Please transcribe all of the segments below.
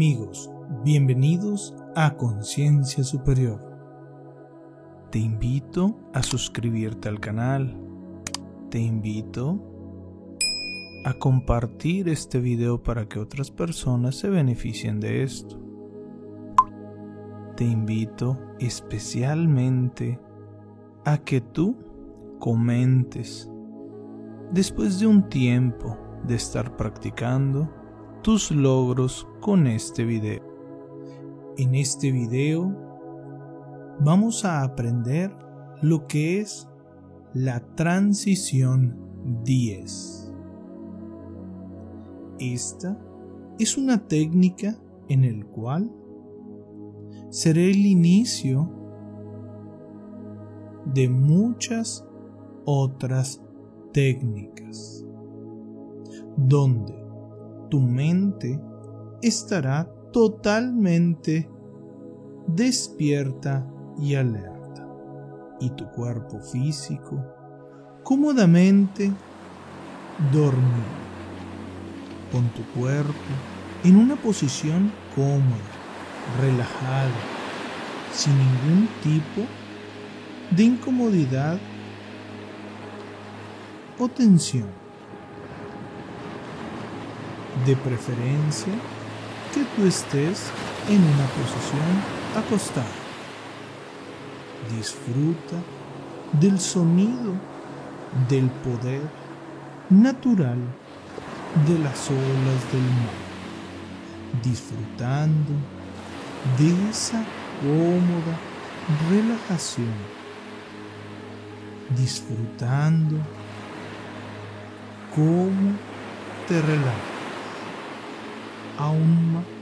Amigos, bienvenidos a Conciencia Superior. Te invito a suscribirte al canal. Te invito a compartir este video para que otras personas se beneficien de esto. Te invito especialmente a que tú comentes después de un tiempo de estar practicando tus logros con este video. En este video vamos a aprender lo que es la transición 10. Esta es una técnica en el cual será el inicio de muchas otras técnicas donde tu mente estará totalmente despierta y alerta, y tu cuerpo físico cómodamente dormido, con tu cuerpo en una posición cómoda, relajada, sin ningún tipo de incomodidad o tensión de preferencia que tú estés en una posición acostada. Disfruta del sonido del poder natural de las olas del mar, disfrutando de esa cómoda relajación, disfrutando cómo te relajas aún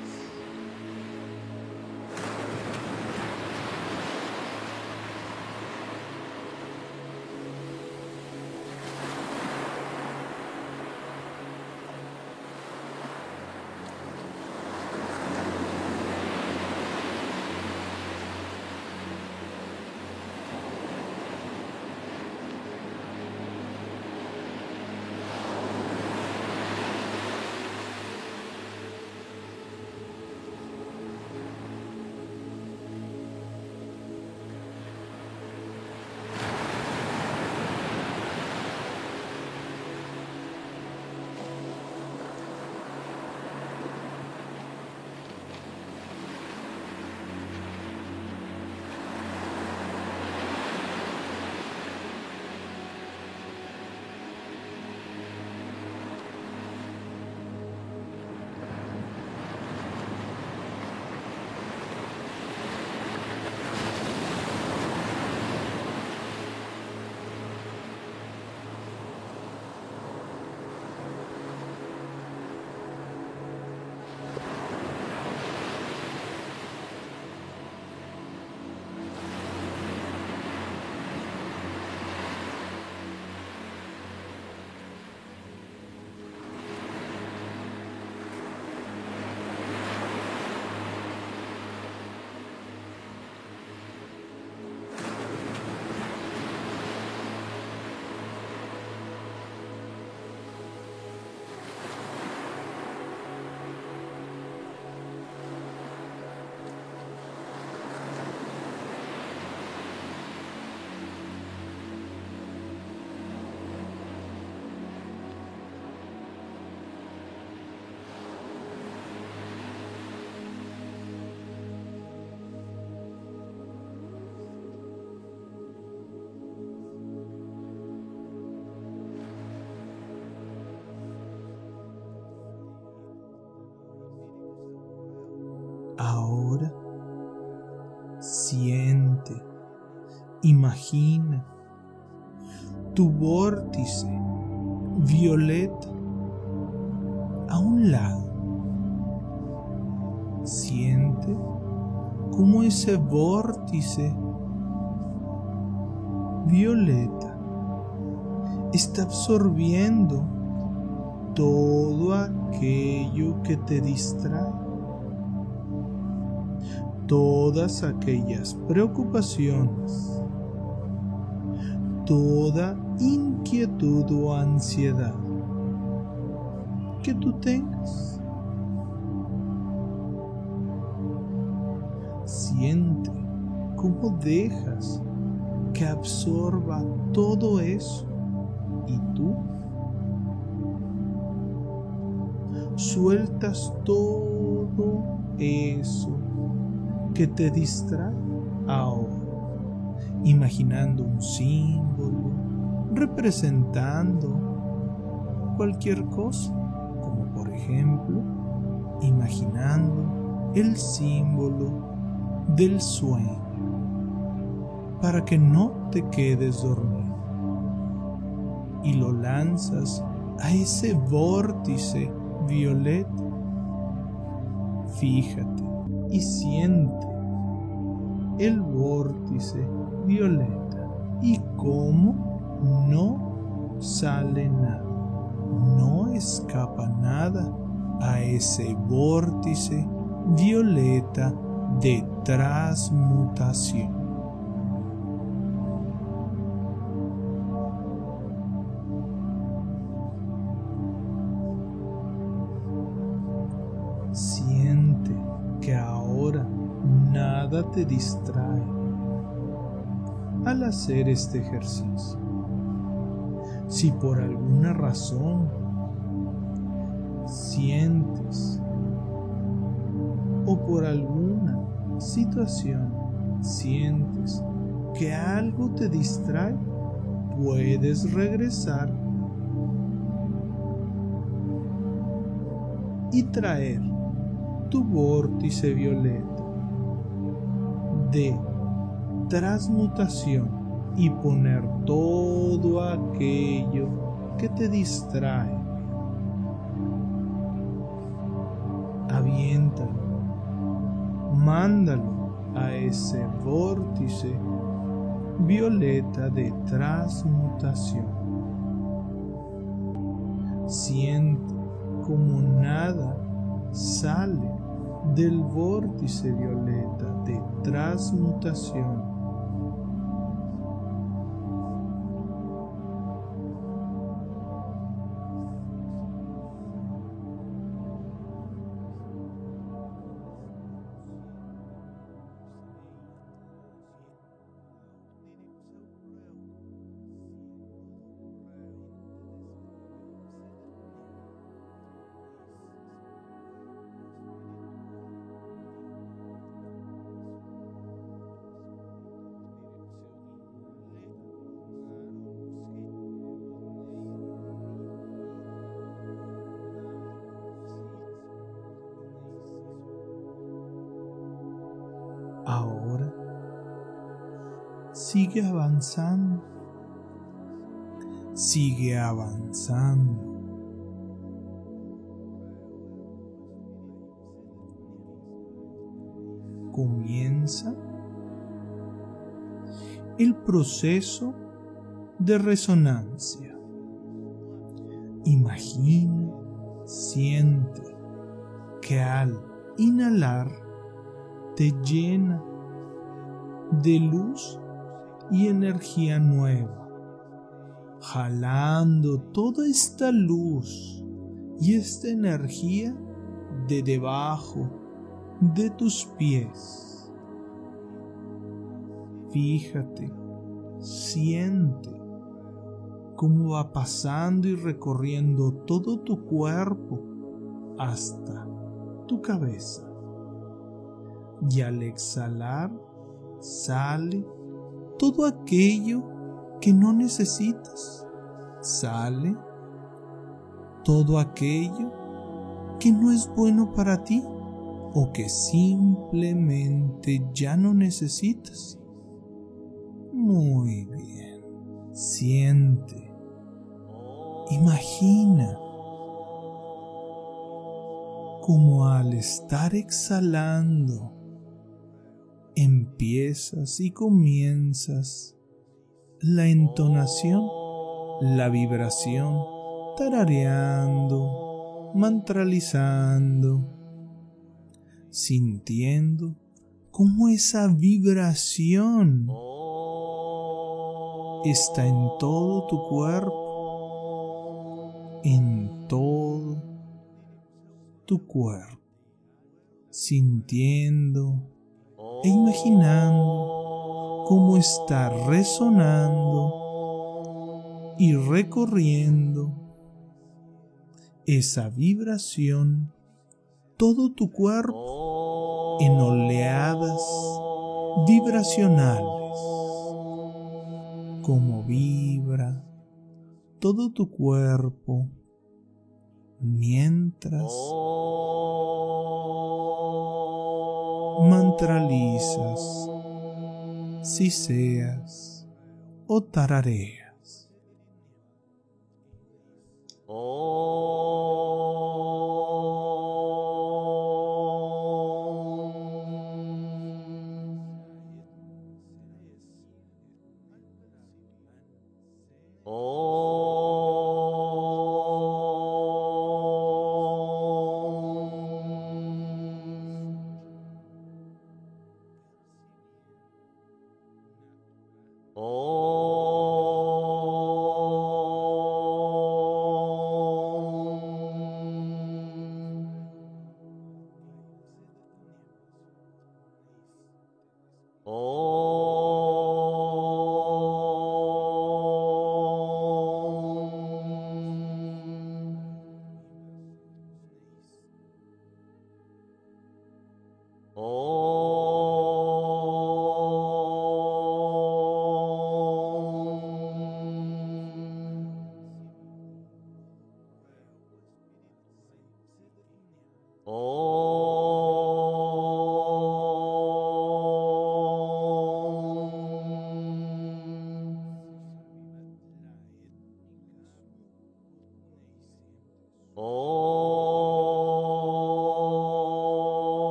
imagina tu vórtice violeta a un lado. Siente cómo ese vórtice violeta está absorbiendo todo aquello que te distrae todas aquellas preocupaciones, toda inquietud o ansiedad que tú tengas. siente cómo dejas que absorba todo eso y tú sueltas todo eso que te distrae ahora, imaginando un símbolo, representando cualquier cosa, como por ejemplo, imaginando el símbolo del sueño, para que no te quedes dormido y lo lanzas a ese vórtice violeta. Fíjate y siente el vórtice violeta y cómo no sale nada, no escapa nada a ese vórtice violeta de transmutación. te distrae al hacer este ejercicio. Si por alguna razón sientes o por alguna situación sientes que algo te distrae, puedes regresar y traer tu vórtice violeta de transmutación y poner todo aquello que te distrae. Aviéntalo, mándalo a ese vórtice violeta de transmutación. Siente como nada sale del vórtice violeta de transmutación sigue avanzando, sigue avanzando. Comienza el proceso de resonancia. Imagina, siente que al inhalar te llena de luz y energía nueva, jalando toda esta luz y esta energía de debajo de tus pies. Fíjate, siente cómo va pasando y recorriendo todo tu cuerpo hasta tu cabeza y al exhalar sale todo aquello que no necesitas. Sale todo aquello que no es bueno para ti o que simplemente ya no necesitas. Muy bien. Siente. Imagina como al estar exhalando empiezas y comienzas. La entonación, la vibración, tarareando, mantralizando, sintiendo cómo esa vibración está en todo tu cuerpo, en todo tu cuerpo, sintiendo e imaginando cómo está resonando y recorriendo esa vibración todo tu cuerpo en oleadas vibracionales, como vibra todo tu cuerpo mientras mantralizas, si seas o tarareas. Muy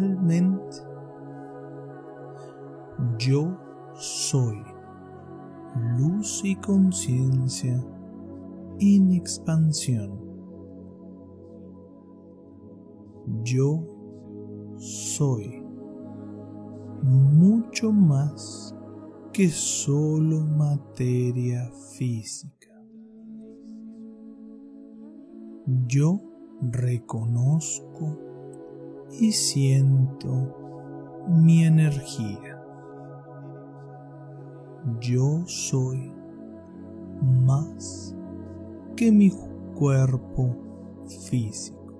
mentalmente. Yo soy luz y conciencia en expansión. Yo soy mucho más que solo materia física. Yo reconozco y siento mi energía. Yo soy más que mi cuerpo físico.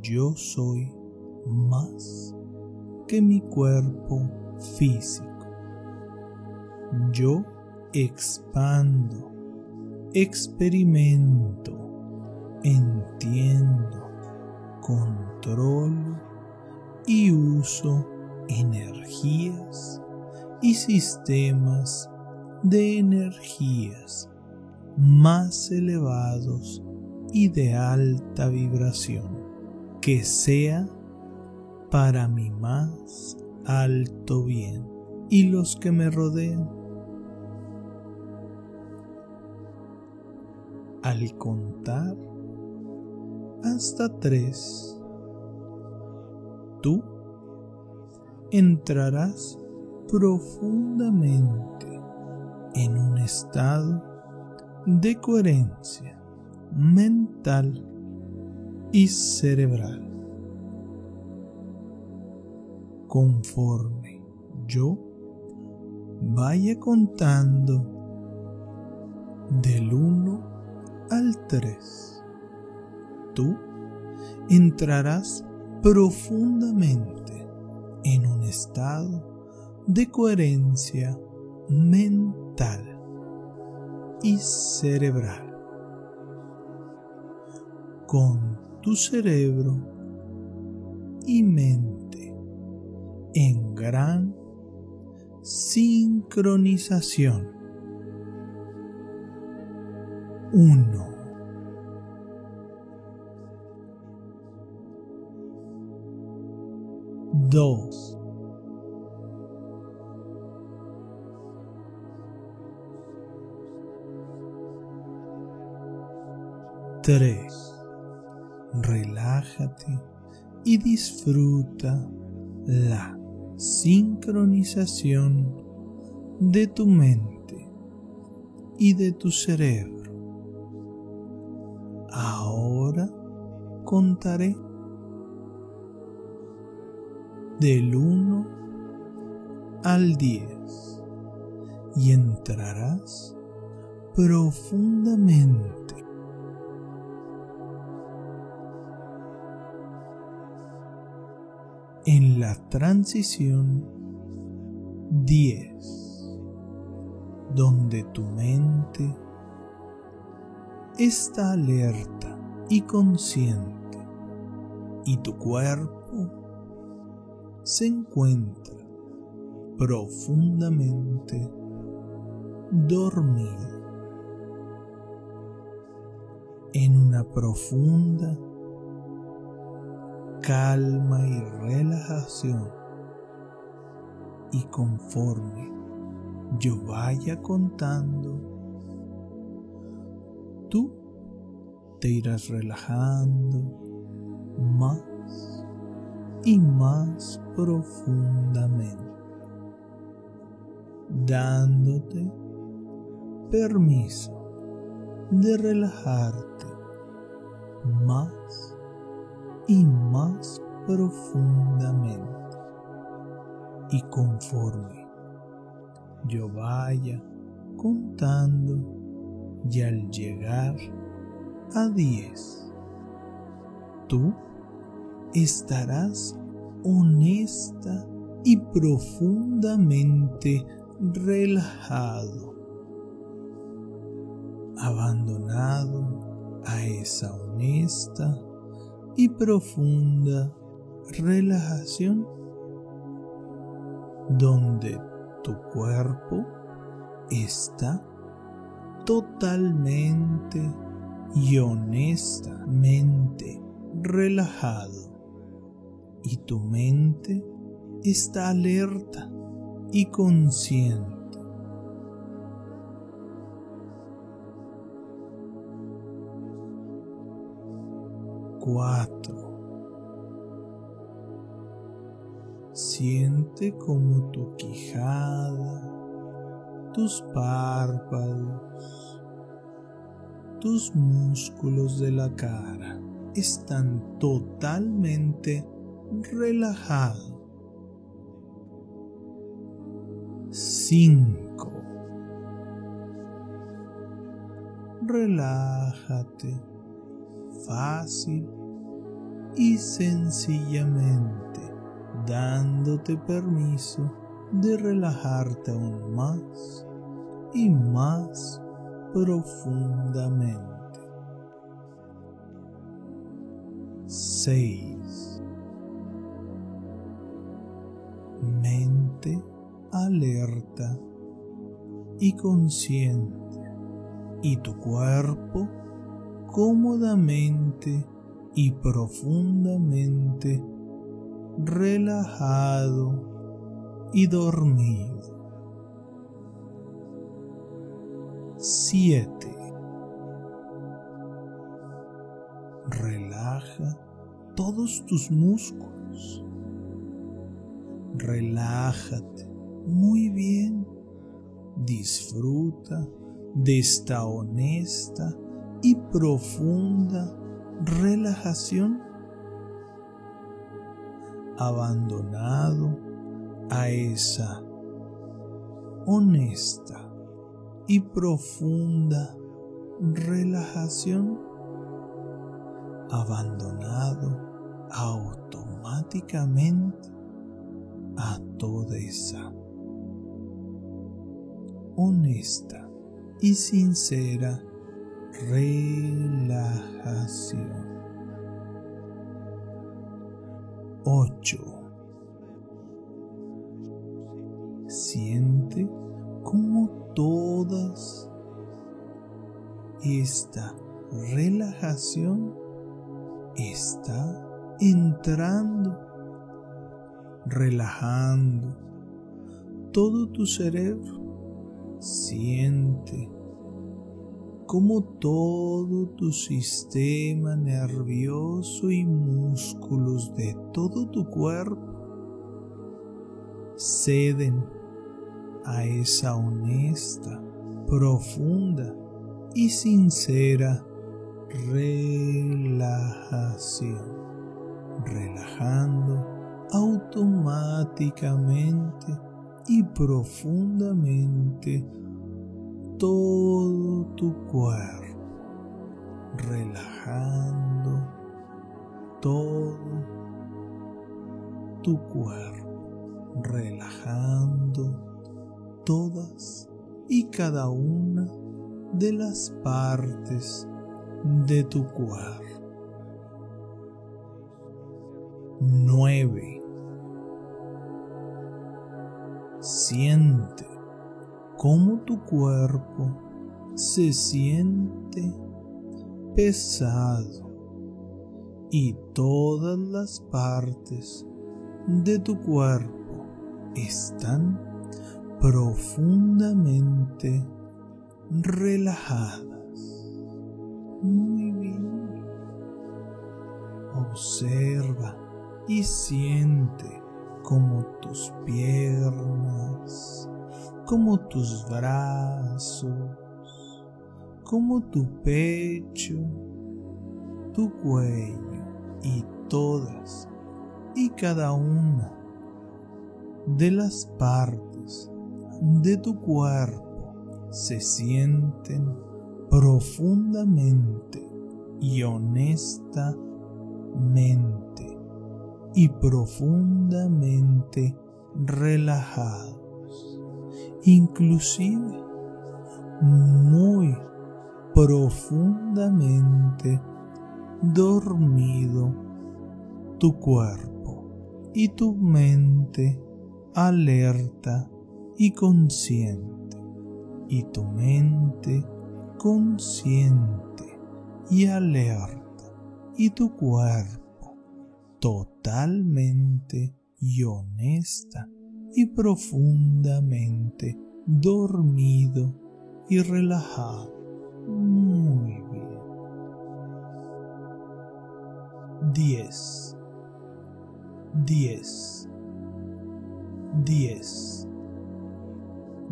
Yo soy más que mi cuerpo físico. Yo expando, experimento, entiendo controlo y uso energías y sistemas de energías más elevados y de alta vibración, que sea para mi más alto bien y los que me rodean. Al contar hasta tres, tú entrarás profundamente en un estado de coherencia mental y cerebral. Conforme yo vaya contando del 1 al 3, tú entrarás profundamente en un estado de coherencia mental y cerebral. Con tu cerebro y mente en gran sincronización. Uno. Dos. 3. Relájate y disfruta la sincronización de tu mente y de tu cerebro. Ahora contaré del 1 al 10 y entrarás profundamente. En la transición 10, donde tu mente está alerta y consciente y tu cuerpo se encuentra profundamente dormido en una profunda calma y relajación. Y conforme yo vaya contando, tú te irás relajando más y más profundamente, dándote permiso de relajarte más y más profundamente. Y conforme yo vaya contando y al llegar a 10, tú estarás honesta y profundamente relajado, abandonado a esa honesta y profunda relajación donde tu cuerpo está totalmente y honestamente relajado y tu mente está alerta y consciente 4. Siente como tu quijada, tus párpados, tus músculos de la cara están totalmente relajados. 5. Relájate fácil y sencillamente dándote permiso de relajarte aún más y más profundamente. 6. Alerta y consciente y tu cuerpo cómodamente y profundamente relajado y dormido. 7. Relaja todos tus músculos. Relájate muy bien. Disfruta de esta honesta y profunda relajación. Abandonado a esa honesta y profunda relajación, abandonado automáticamente a toda esa honesta y sincera relajación. 8. Siente como todas esta relajación está entrando, relajando todo tu cerebro. Siente como todo tu sistema nervioso y músculos de todo tu cuerpo ceden a esa honesta, profunda y sincera relajación, relajando automáticamente y profundamente todo tu cuerpo, relajando todo tu cuerpo, relajando todas y cada una de las partes de tu cuerpo. 9. Siente cómo tu cuerpo se siente pesado y todas las partes de tu cuerpo están profundamente relajadas. Muy bien. Observa y siente como tus piernas, como tus brazos, como tu pecho, tu cuello y todas y cada una de las partes de tu cuerpo se sienten profundamente y honestamente y profundamente relajados, inclusive muy profundamente dormido tu cuerpo y tu mente alerta y consciente y tu mente consciente y alerta y tu cuerpo totalmente y honesta y profundamente dormido y relajado. Muy bien. 10 10 10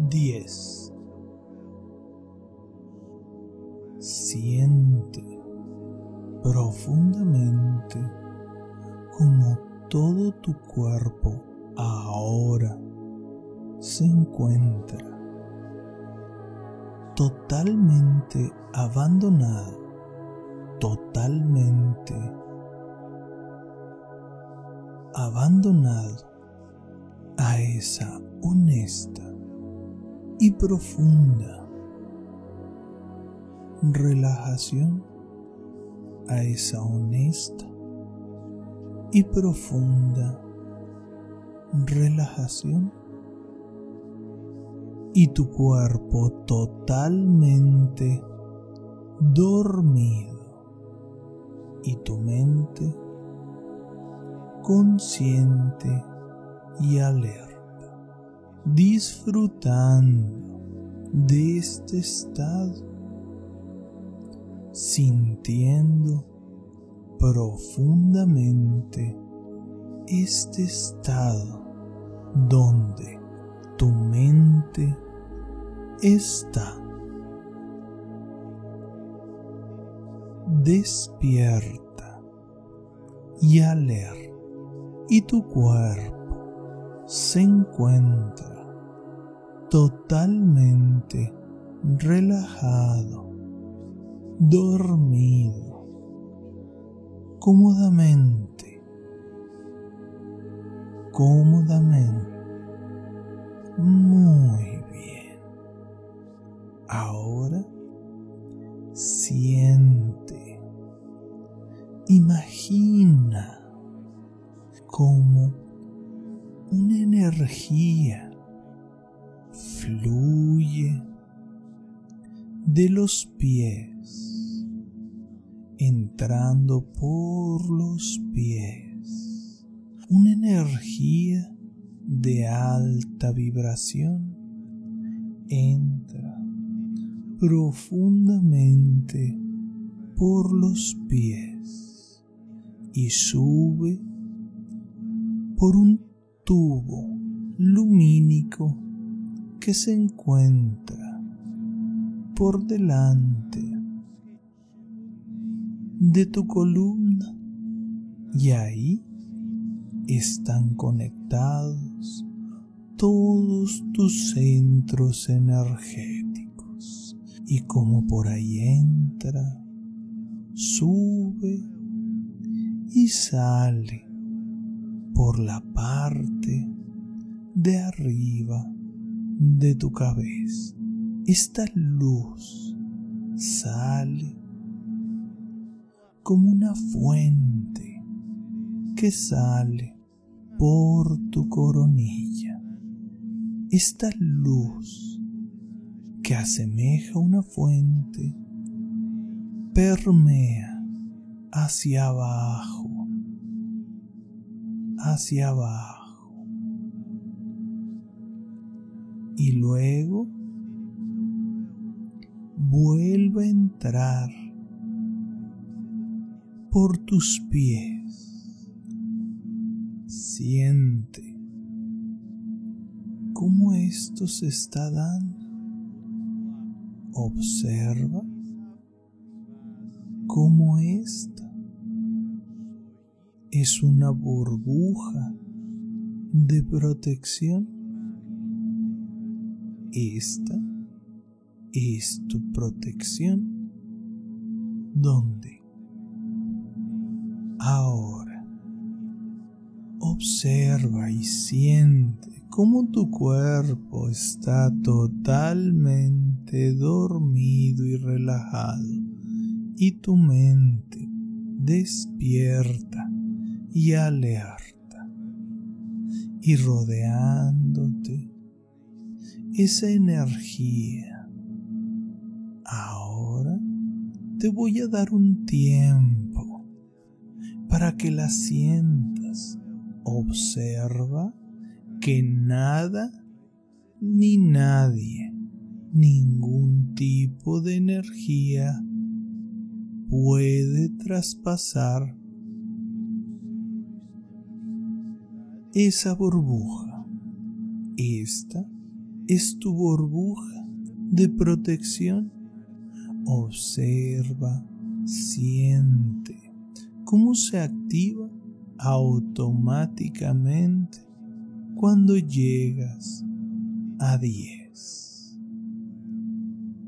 10 Siente profundamente como todo tu cuerpo ahora se encuentra totalmente abandonado, totalmente abandonado a esa honesta y profunda relajación a esa honesta y profunda relajación. Y tu cuerpo totalmente dormido y tu mente consciente y alerta, disfrutando de este estado, sintiendo profundamente este estado donde tu mente está. Despierta y alerta y tu cuerpo se encuentra totalmente relajado, dormido, cómodamente, cómodamente. Muy bien. Ahora siente, vibración entra profundamente por los pies y sube por un tubo lumínico que se encuentra por delante de tu columna. Y ahí están conectados todos tus centros energéticos y como por ahí entra, sube y sale por la parte de arriba de tu cabeza. Esta luz sale como una fuente que sale por tu coronilla. Esta luz que asemeja una fuente permea hacia abajo, hacia abajo. Y luego vuelve a entrar por tus pies Siente cómo esto se está dando. Observa cómo esta es una burbuja de protección. Esta es tu protección. ¿Dónde? Ahora Observa y siente cómo tu cuerpo está totalmente dormido y relajado y tu mente despierta y alerta y rodeándote esa energía. Ahora te voy a dar un tiempo para que la sientas observa que nada ni nadie, ningún tipo de energía puede traspasar esa burbuja. Esta es tu burbuja de protección. Observa, siente cómo se activa automáticamente cuando llegas a 10.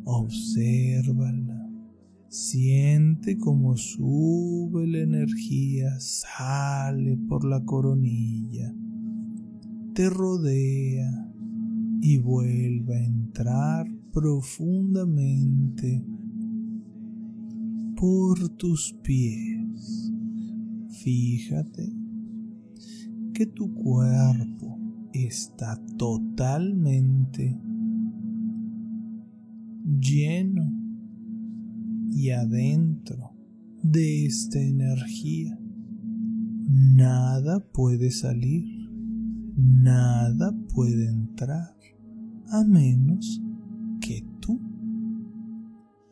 Obsérvala, siente cómo sube la energía, sale por la coronilla, te rodea y vuelve a entrar profundamente por tus pies Fíjate que tu cuerpo está totalmente lleno y adentro de esta energía. Nada puede salir, nada puede entrar, a menos que tú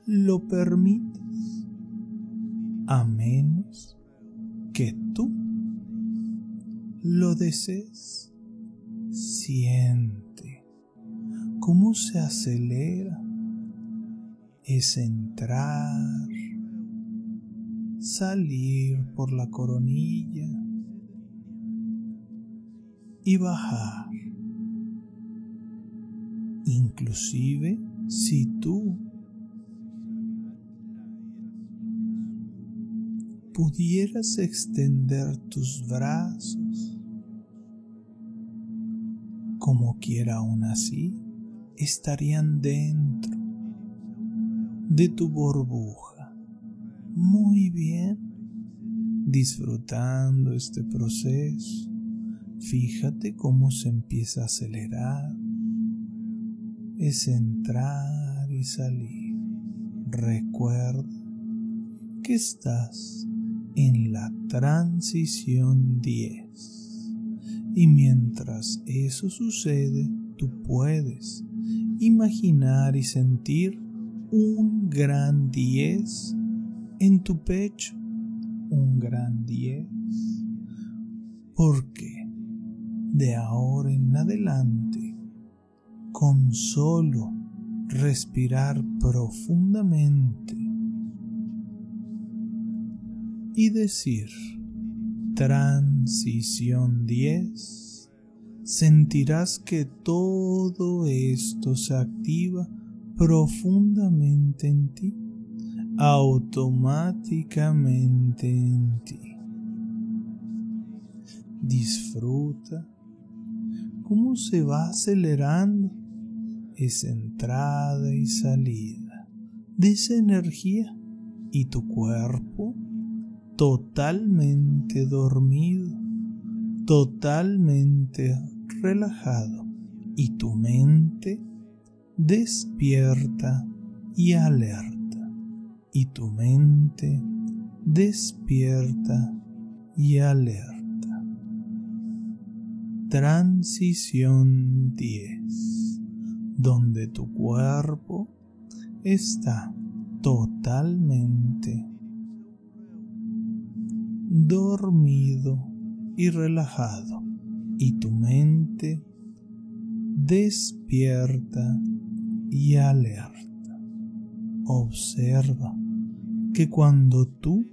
lo permitas, a menos que tú lo desees. Siente cómo se acelera es entrar, salir por la coronilla y bajar. Inclusive si tú pudieras extender tus brazos como quiera aún así, estarían dentro de tu burbuja. Muy bien, disfrutando este proceso. Fíjate cómo se empieza a acelerar. Es entrar y salir. Recuerda que estás en la transición 10. Y mientras eso sucede, tú puedes imaginar y sentir un gran 10 en tu pecho, un gran 10, porque de ahora en adelante, con solo respirar profundamente y decir transición 10, sentirás que todo esto se activa profundamente en ti, automáticamente en ti. Disfruta cómo se va acelerando esa entrada y salida de esa energía y tu cuerpo totalmente dormido, totalmente relajado y tu mente despierta y alerta, y tu mente despierta y alerta. Transición 10, donde tu cuerpo está totalmente dormido y relajado y tu mente despierta y alerta. Observa que cuando tú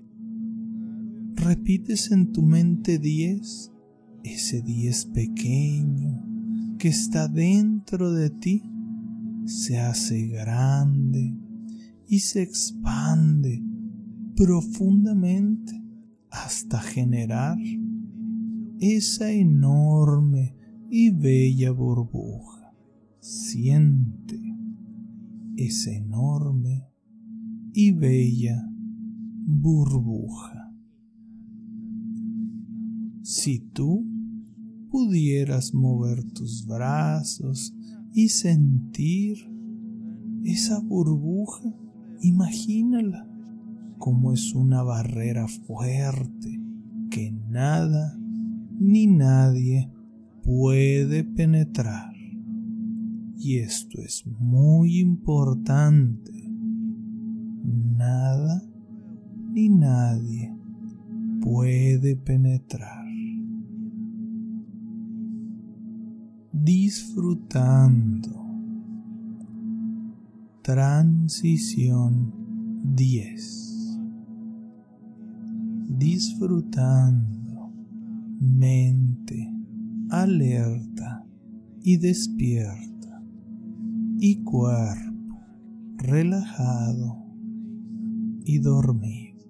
repites en tu mente 10, ese 10 pequeño que está dentro de ti se hace grande y se expande profundamente hasta generar esa enorme y bella burbuja. Siente esa enorme y bella burbuja. Si tú pudieras mover tus brazos y sentir esa burbuja, imagínala como es una barrera fuerte que nada ni nadie puede penetrar. Y esto es muy importante. Nada ni nadie puede penetrar. Disfrutando. Transición 10. Disfrutando. Mente alerta y despierta y cuerpo relajado y dormido.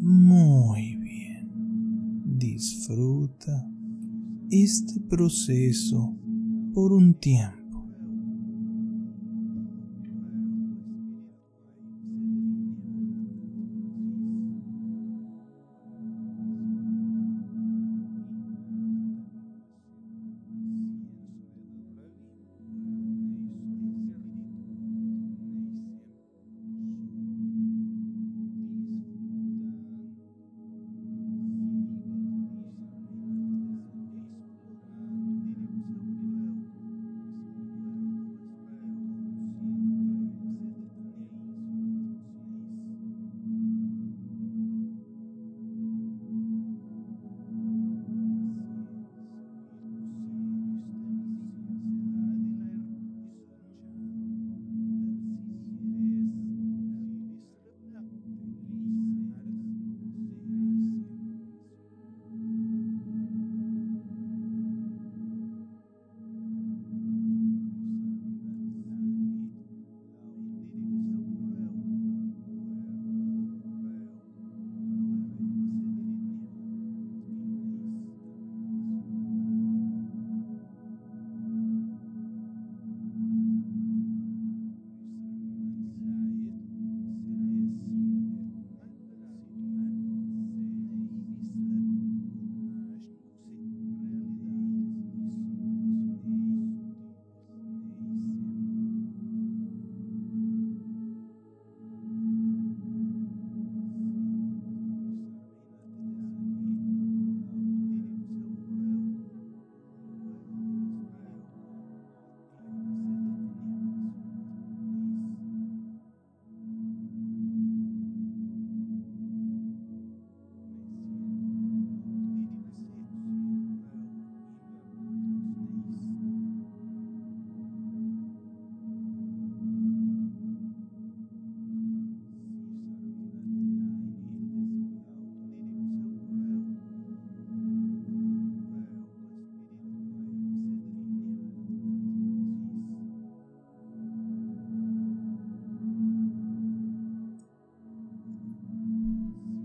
Muy bien. Disfruta este proceso por un tiempo.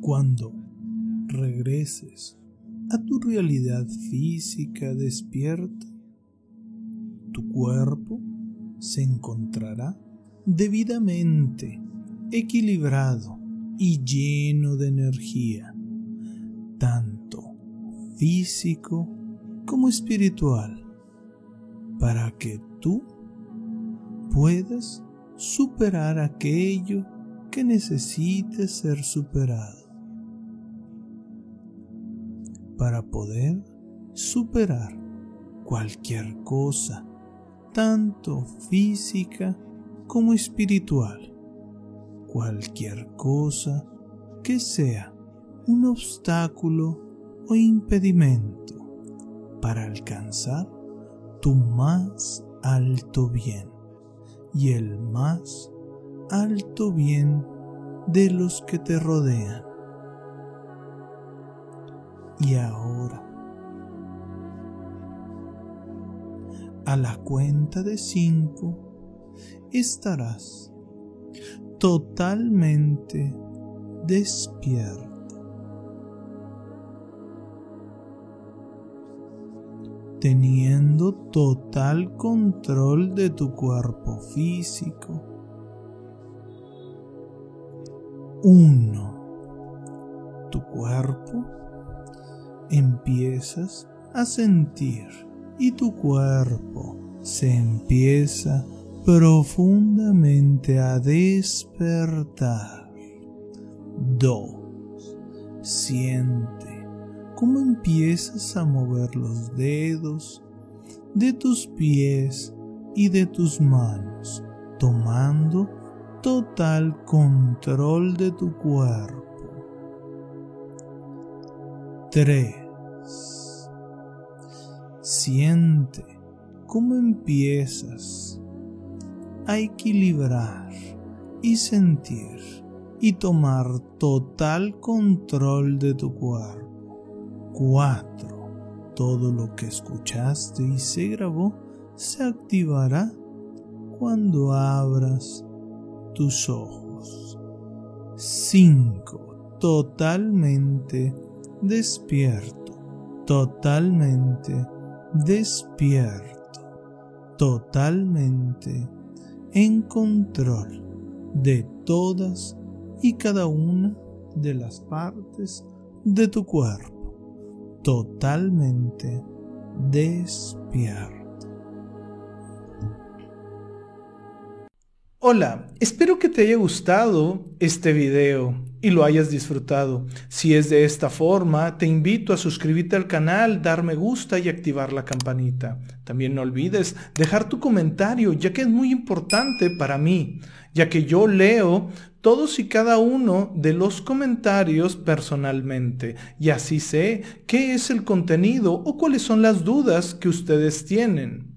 Cuando regreses a tu realidad física despierta, tu cuerpo se encontrará debidamente equilibrado y lleno de energía, tanto físico como espiritual, para que tú puedas superar aquello que necesite ser superado. Para poder superar cualquier cosa, tanto física como espiritual, cualquier cosa que sea un obstáculo o impedimento para alcanzar tu más alto bien y el más alto bien de los que te rodean. Y ahora, a la cuenta de cinco, estarás totalmente despierto. teniendo total control de tu cuerpo físico. 1. Tu cuerpo empiezas a sentir y tu cuerpo se empieza profundamente a despertar. 2. Siente cómo empiezas a mover los dedos de tus pies y de tus manos, tomando total control de tu cuerpo. 3. Siente cómo empiezas a equilibrar y sentir y tomar total control de tu cuerpo. 4. Todo lo que escuchaste y se grabó se activará cuando abras tus ojos. 5. Totalmente despierto, totalmente despierto, totalmente en control de todas y cada una de las partes de tu cuerpo. Totalmente despierto. Hola, espero que te haya gustado este video y lo hayas disfrutado. Si es de esta forma, te invito a suscribirte al canal, dar me gusta y activar la campanita. También no olvides dejar tu comentario, ya que es muy importante para mí, ya que yo leo todos y cada uno de los comentarios personalmente y así sé qué es el contenido o cuáles son las dudas que ustedes tienen.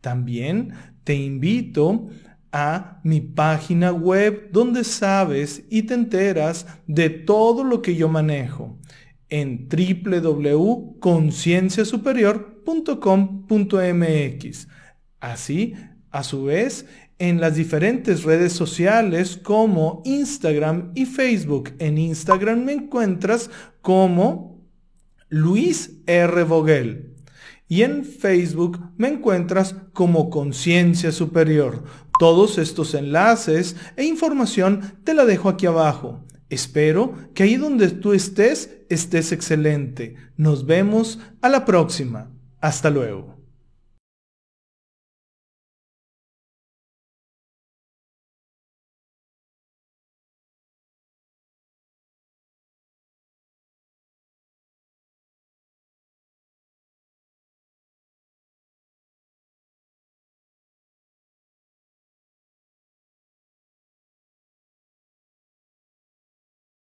También te invito a mi página web donde sabes y te enteras de todo lo que yo manejo en www.concienciasuperior.com.mx. Así, a su vez, en las diferentes redes sociales como Instagram y Facebook. En Instagram me encuentras como Luis R. Vogel. Y en Facebook me encuentras como Conciencia Superior. Todos estos enlaces e información te la dejo aquí abajo. Espero que ahí donde tú estés estés excelente. Nos vemos a la próxima. Hasta luego.